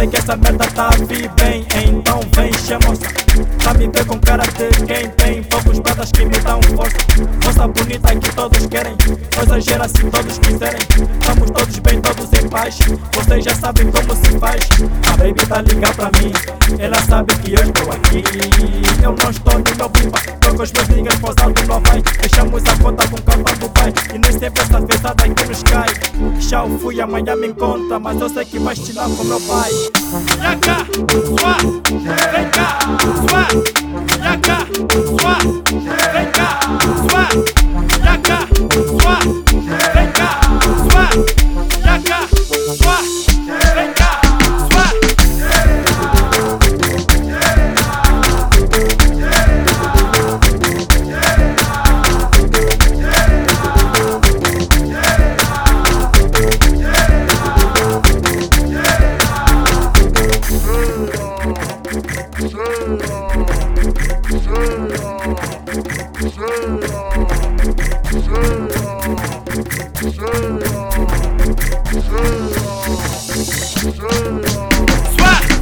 Bem que essa merda tá bem Então vem, moça Pra me ver com cara de quem tem Poucos pratas que me dão força. Moça bonita que todos querem Coisa gera se todos quiserem. Estamos todos bem, Vocês já sabem como se faz. A baby tá ligar pra mim. Ela sabe que eu estou aqui. Eu não estou no meu pipa Tô com os meus niggas posados no vai Fechamos a conta com capa do pai. E nem sempre essa pesada que nos cai. Já fui, amanhã me encontra Mas eu sei que vai estilar com meu pai Soit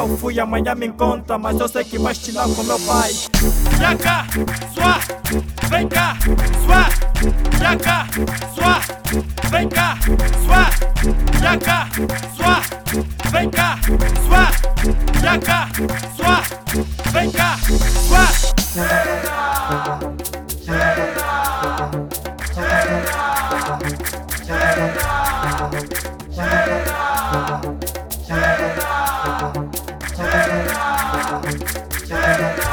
Já fui, amanhã me encontra Mas eu sei que vai estilar com meu pai vem cá, sua, yaca, sua, vem cá, sua, yaca, sua, vem cá, sua, yaca, sua, vem cá, sua. Cheira, 亲一个亲